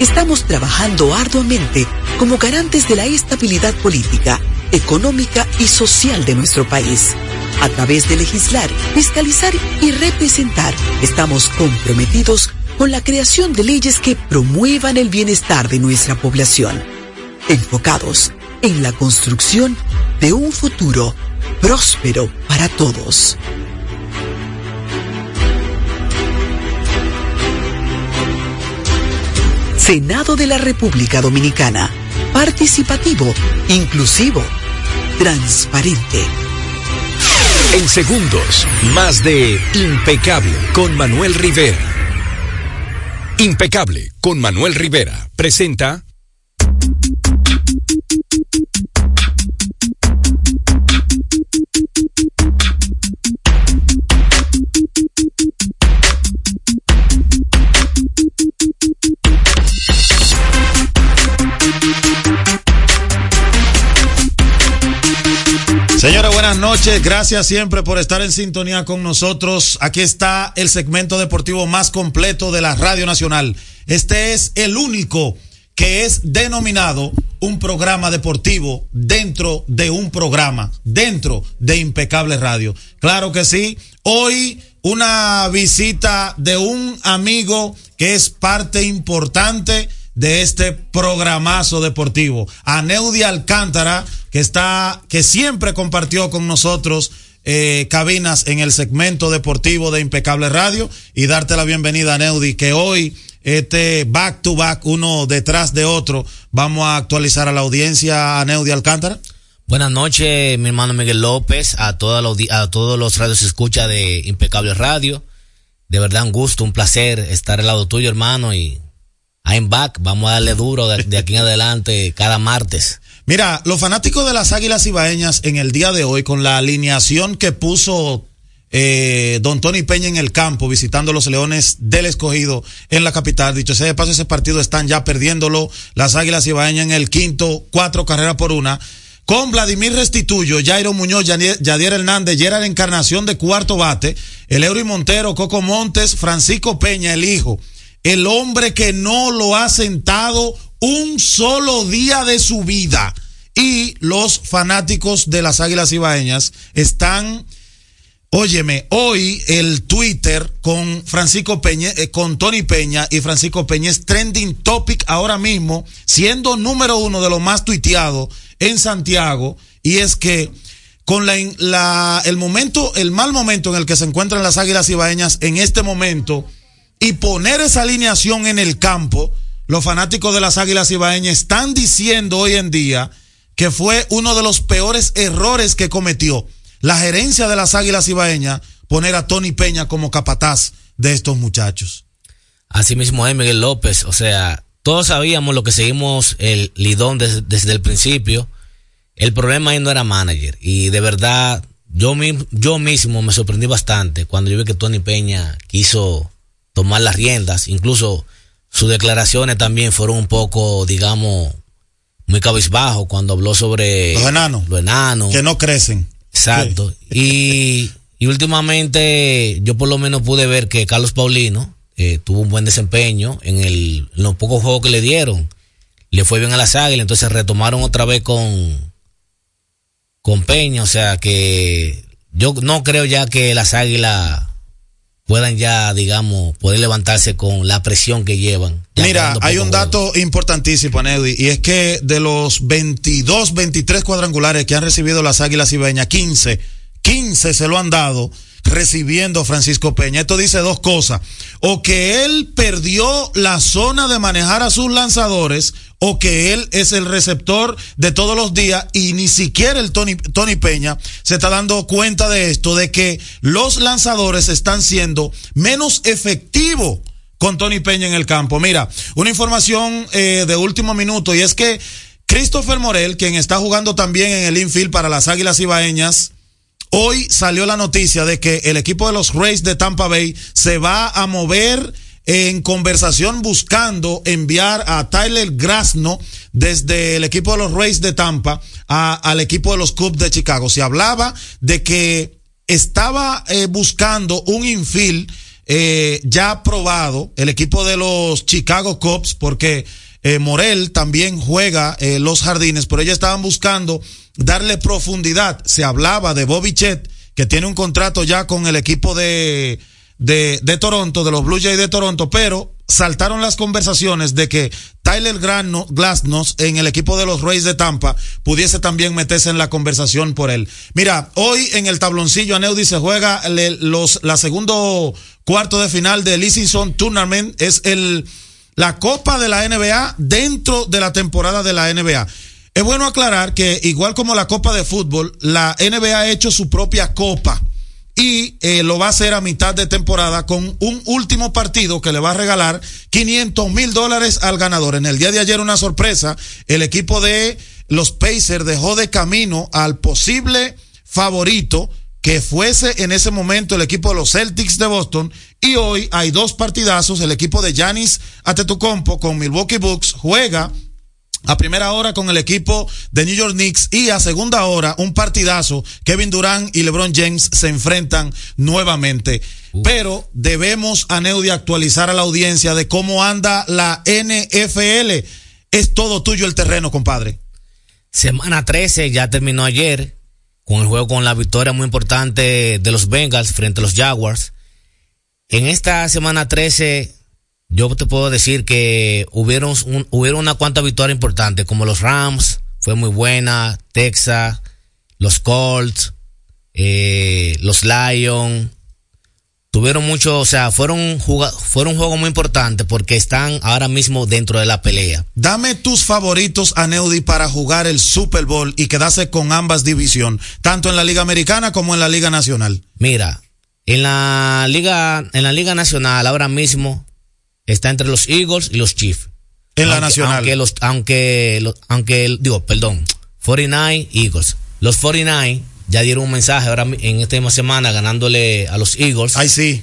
estamos trabajando arduamente como garantes de la estabilidad política, económica y social de nuestro país. A través de legislar, fiscalizar y representar, estamos comprometidos con la creación de leyes que promuevan el bienestar de nuestra población, enfocados en la construcción de un futuro próspero para todos. Senado de la República Dominicana. Participativo, inclusivo, transparente. En segundos, más de Impecable con Manuel Rivera. Impecable con Manuel Rivera presenta buenas noches. Gracias siempre por estar en sintonía con nosotros. Aquí está el segmento deportivo más completo de la Radio Nacional. Este es el único que es denominado un programa deportivo dentro de un programa, dentro de Impecable Radio. Claro que sí. Hoy una visita de un amigo que es parte importante de este programazo deportivo. A Neudi Alcántara, que está, que siempre compartió con nosotros eh, cabinas en el segmento deportivo de Impecable Radio y darte la bienvenida Neudi, que hoy este back to back, uno detrás de otro, vamos a actualizar a la audiencia a Neudi Alcántara. Buenas noches, mi hermano Miguel López, a, toda la, a todos los radios escucha de Impecable Radio. De verdad, un gusto, un placer estar al lado tuyo, hermano, y I'm back. Vamos a darle duro de, de, aquí en adelante cada martes. Mira, los fanáticos de las Águilas Ibaeñas en el día de hoy, con la alineación que puso eh, don Tony Peña en el campo, visitando los Leones del Escogido en la capital. Dicho sea de paso, ese partido están ya perdiéndolo. Las Águilas Ibaeñas en el quinto, cuatro carreras por una con Vladimir Restituyo, Jairo Muñoz, Yadier Hernández, Gerard Encarnación de cuarto bate, el Eury Montero, Coco Montes, Francisco Peña, el hijo, el hombre que no lo ha sentado un solo día de su vida. Y los fanáticos de las Águilas Ibaeñas están, óyeme, hoy el Twitter con Francisco Peña, eh, con Tony Peña y Francisco Peña es trending topic ahora mismo, siendo número uno de los más tuiteados en Santiago. Y es que con la, la, el momento, el mal momento en el que se encuentran las Águilas Ibaeñas en este momento, y poner esa alineación en el campo, los fanáticos de las Águilas Ibaeñas están diciendo hoy en día que fue uno de los peores errores que cometió la gerencia de las Águilas Ibaeñas poner a Tony Peña como capataz de estos muchachos. Así mismo es Miguel López, o sea, todos sabíamos lo que seguimos el Lidón desde, desde el principio. El problema ahí no era manager y de verdad yo, yo mismo me sorprendí bastante cuando yo vi que Tony Peña quiso tomar las riendas. Incluso sus declaraciones también fueron un poco, digamos, muy cabizbajo cuando habló sobre los enanos. Los enanos. Que no crecen. Exacto. Sí. Y, y últimamente yo por lo menos pude ver que Carlos Paulino eh, tuvo un buen desempeño en, el, en los pocos juegos que le dieron. Le fue bien a las águilas, entonces retomaron otra vez con, con Peña. O sea que yo no creo ya que las águilas puedan ya, digamos, poder levantarse con la presión que llevan. Mira, hay un dato importantísimo, Neudi, y es que de los 22, 23 cuadrangulares que han recibido las Águilas Ibeñas, 15, 15 se lo han dado recibiendo Francisco Peña. Esto dice dos cosas. O que él perdió la zona de manejar a sus lanzadores, o que él es el receptor de todos los días y ni siquiera el Tony, Peña se está dando cuenta de esto, de que los lanzadores están siendo menos efectivos con Tony Peña en el campo. Mira, una información eh, de último minuto y es que Christopher Morel, quien está jugando también en el infield para las Águilas Ibaeñas, Hoy salió la noticia de que el equipo de los Rays de Tampa Bay se va a mover en conversación buscando enviar a Tyler Grasno desde el equipo de los Rays de Tampa a, al equipo de los Cubs de Chicago. Se hablaba de que estaba eh, buscando un infield eh, ya aprobado el equipo de los Chicago Cubs porque eh, Morel también juega eh, los jardines, pero ellos estaban buscando darle profundidad. Se hablaba de Bobby Chet, que tiene un contrato ya con el equipo de, de, de Toronto, de los Blue Jays de Toronto, pero saltaron las conversaciones de que Tyler Glasnos en el equipo de los Rays de Tampa pudiese también meterse en la conversación por él. Mira, hoy en el tabloncillo Aneudi se juega los, la segundo cuarto de final del Easington Tournament, es el, la Copa de la NBA dentro de la temporada de la NBA. Es bueno aclarar que igual como la Copa de Fútbol, la NBA ha hecho su propia copa y eh, lo va a hacer a mitad de temporada con un último partido que le va a regalar 500 mil dólares al ganador. En el día de ayer una sorpresa, el equipo de los Pacers dejó de camino al posible favorito que fuese en ese momento el equipo de los Celtics de Boston y hoy hay dos partidazos, el equipo de Giannis Antetokounmpo con Milwaukee Bucks juega a primera hora con el equipo de New York Knicks y a segunda hora un partidazo. Kevin Durant y LeBron James se enfrentan nuevamente. Pero debemos a Neudi actualizar a la audiencia de cómo anda la NFL. Es todo tuyo el terreno, compadre. Semana 13 ya terminó ayer con el juego con la victoria muy importante de los Bengals frente a los Jaguars. En esta semana 13 yo te puedo decir que hubieron, un, hubieron una cuanta victoria importante, como los Rams, fue muy buena, Texas, los Colts, eh, los Lions, tuvieron mucho, o sea, fueron, fueron un juego muy importante porque están ahora mismo dentro de la pelea. Dame tus favoritos a Neudi para jugar el Super Bowl y quedarse con ambas divisiones, tanto en la Liga Americana como en la Liga Nacional. Mira, en la Liga, en la Liga Nacional ahora mismo está entre los Eagles y los Chiefs. En la nacional. Aunque los, aunque, los- aunque, digo, perdón, 49 Eagles. Los 49 ya dieron un mensaje ahora en esta misma semana ganándole a los Eagles. Ay, sí.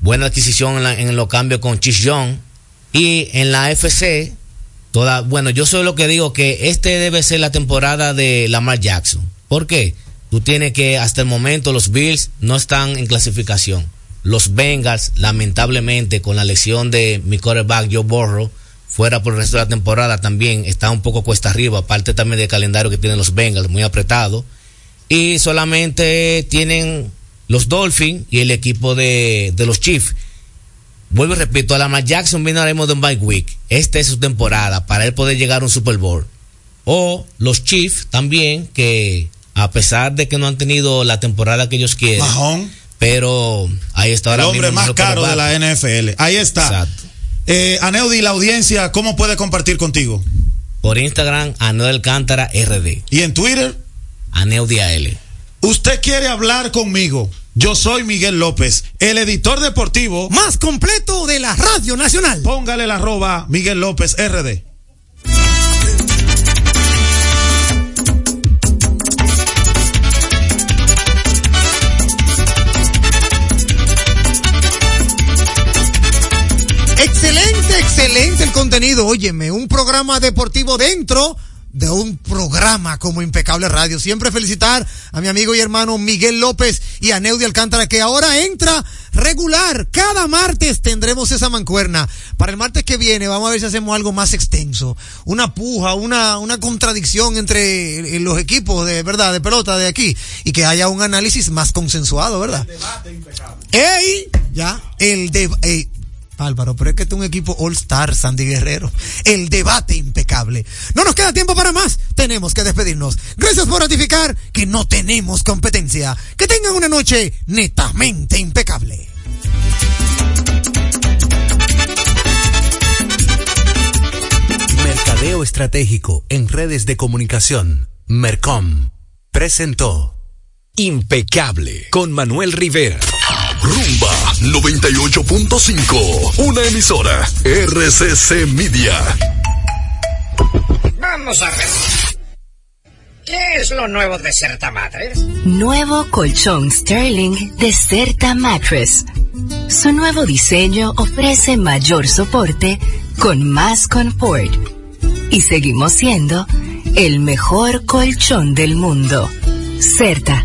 Buena adquisición en, la- en los cambios con Chis Young. Y en la FC, toda, bueno, yo soy lo que digo que este debe ser la temporada de Lamar Jackson. ¿Por qué? Tú tienes que, hasta el momento, los Bills no están en clasificación. Los Bengals, lamentablemente, con la lesión de mi quarterback Joe Burrow, fuera por el resto de la temporada también está un poco cuesta arriba, aparte también del calendario que tienen los Bengals, muy apretado. Y solamente tienen los Dolphins y el equipo de, de los Chiefs. Vuelvo y repito, a Lamar Jackson viene mismo de un bye week. Esta es su temporada para él poder llegar a un Super Bowl. O los Chiefs también, que a pesar de que no han tenido la temporada que ellos quieren, pero ahí está El hombre mismo más caro de la NFL. Ahí está. Eh, Aneudi, la audiencia, ¿cómo puede compartir contigo? Por Instagram, Aneo Alcántara RD. ¿Y en Twitter? Aneudi AL. Usted quiere hablar conmigo. Yo soy Miguel López, el editor deportivo más completo de la Radio Nacional. Póngale la arroba Miguel López RD. Contenido. Óyeme, un programa deportivo dentro de un programa como Impecable Radio. Siempre felicitar a mi amigo y hermano Miguel López y a Neudi Alcántara que ahora entra regular. Cada martes tendremos esa mancuerna. Para el martes que viene vamos a ver si hacemos algo más extenso. Una puja, una, una contradicción entre eh, los equipos de verdad, de pelota de aquí y que haya un análisis más consensuado, ¿verdad? ¡Ey! Ya, el de... Álvaro, pero es que este es un equipo All Star, Sandy Guerrero. El debate impecable. No nos queda tiempo para más. Tenemos que despedirnos. Gracias por ratificar que no tenemos competencia. Que tengan una noche netamente impecable. Mercadeo Estratégico en redes de comunicación. Mercom. Presentó Impecable con Manuel Rivera. Rumba 98.5, una emisora RCC Media. Vamos a ver. ¿Qué es lo nuevo de Certa Mattress? Nuevo colchón Sterling de Certa Mattress. Su nuevo diseño ofrece mayor soporte con más confort. Y seguimos siendo el mejor colchón del mundo. Certa.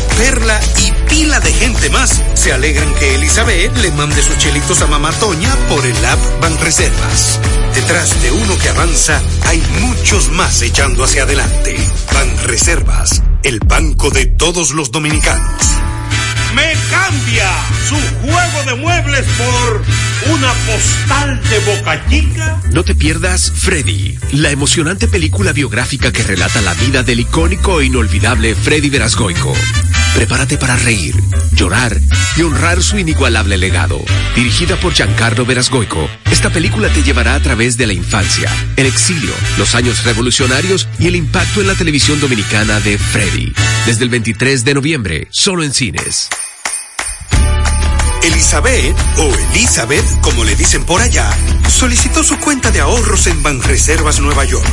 Perla y pila de gente más se alegran que Elizabeth le mande sus chelitos a mamá Toña por el app Banreservas. Detrás de uno que avanza, hay muchos más echando hacia adelante. Banreservas, el banco de todos los dominicanos. Me cambia su juego de muebles por una postal de boca chica. No te pierdas Freddy, la emocionante película biográfica que relata la vida del icónico e inolvidable Freddy Verasgoico. Prepárate para reír, llorar y honrar su inigualable legado. Dirigida por Giancarlo Verasgoico, esta película te llevará a través de la infancia, el exilio, los años revolucionarios y el impacto en la televisión dominicana de Freddy. Desde el 23 de noviembre, solo en cines. Elizabeth, o Elizabeth, como le dicen por allá, solicitó su cuenta de ahorros en Banreservas Nueva York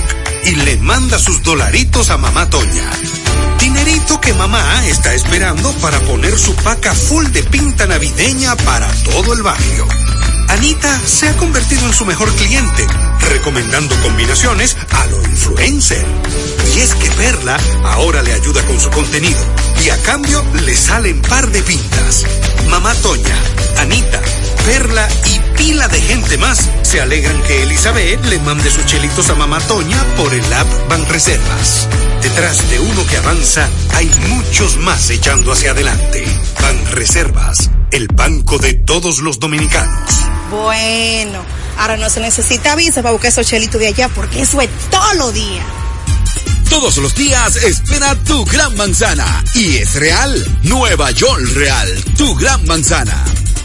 y le manda sus dolaritos a mamá Toña. Dinerito que mamá está esperando para poner su paca full de pinta navideña para todo el barrio. Anita se ha convertido en su mejor cliente, recomendando combinaciones a lo influencer. Y es que Perla ahora le ayuda con su contenido y a cambio le salen par de pintas. Mamá Toña, Anita, Perla y pila de gente más se alegran que Elizabeth le mande sus chelitos a mamá Toña por el app Banreservas. Detrás de uno que avanza, hay muchos más echando hacia adelante. Banreservas, el banco de todos los dominicanos. Bueno, ahora no se necesita visa para buscar esos chelitos de allá porque eso es todos los días. Todos los días espera tu gran manzana. Y es real. Nueva York Real. Tu gran manzana.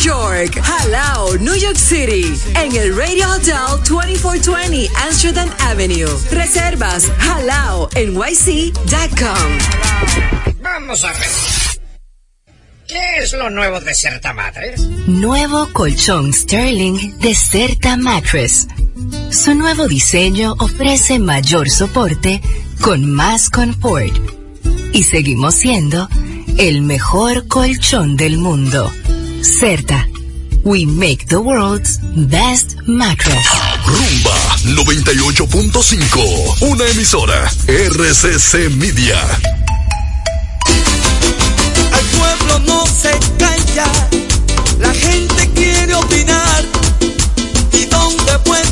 York, Halao, New York City, en el Radio Hotel 2420 Amsterdam Avenue. Reservas halaonyc.com. Vamos a ver. ¿Qué es lo nuevo de Certa Mattress? Nuevo colchón Sterling de Certa Mattress. Su nuevo diseño ofrece mayor soporte con más confort. Y seguimos siendo el mejor colchón del mundo. Certa. We make the world's best mattress. Rumba 98.5, una emisora RCC Media. Al pueblo no se calla, la gente quiere opinar. ¿Y dónde puede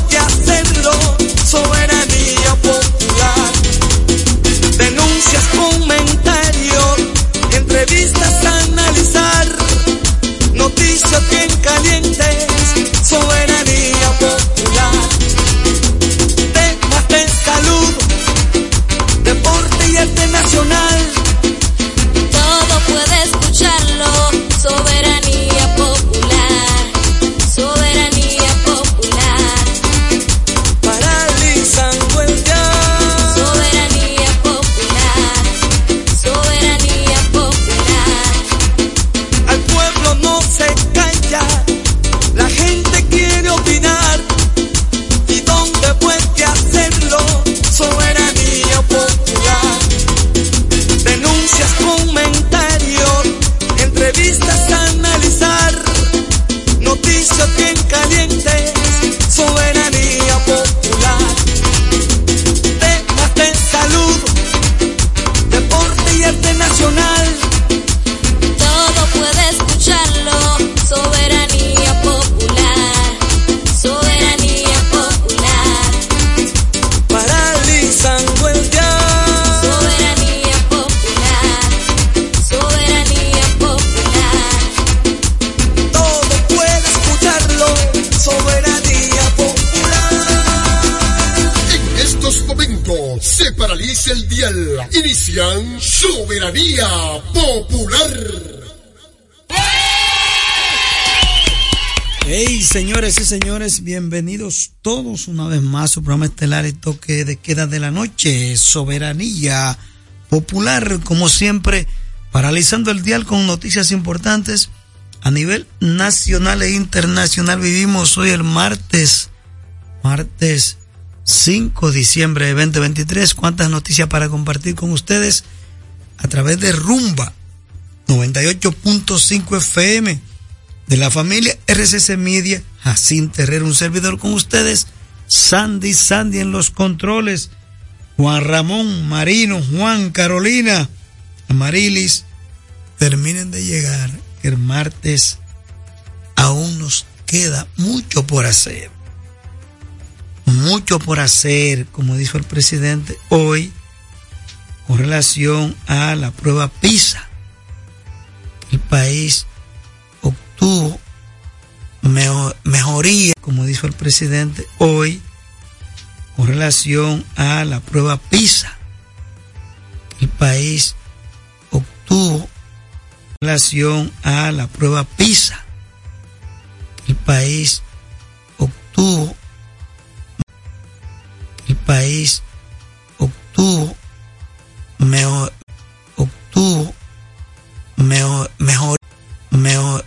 señores señores, bienvenidos todos una vez más a su programa estelar y toque de queda de la noche, Soberanía Popular, como siempre, paralizando el dial con noticias importantes a nivel nacional e internacional. Vivimos hoy el martes, martes 5 de diciembre de 2023. ¿Cuántas noticias para compartir con ustedes a través de Rumba 98.5 FM? de la familia RCC Media, Jacinto Herrera, un servidor con ustedes, Sandy, Sandy en los controles, Juan Ramón, Marino, Juan, Carolina, Amarilis, terminen de llegar, el martes aún nos queda mucho por hacer. Mucho por hacer, como dijo el presidente hoy, con relación a la prueba PISA. El país tuvo mejor, mejoría, como dijo el presidente hoy, con relación a la prueba PISA. El país obtuvo en relación a la prueba PISA. El país obtuvo el país obtuvo mejor obtuvo mejor mejor mejoría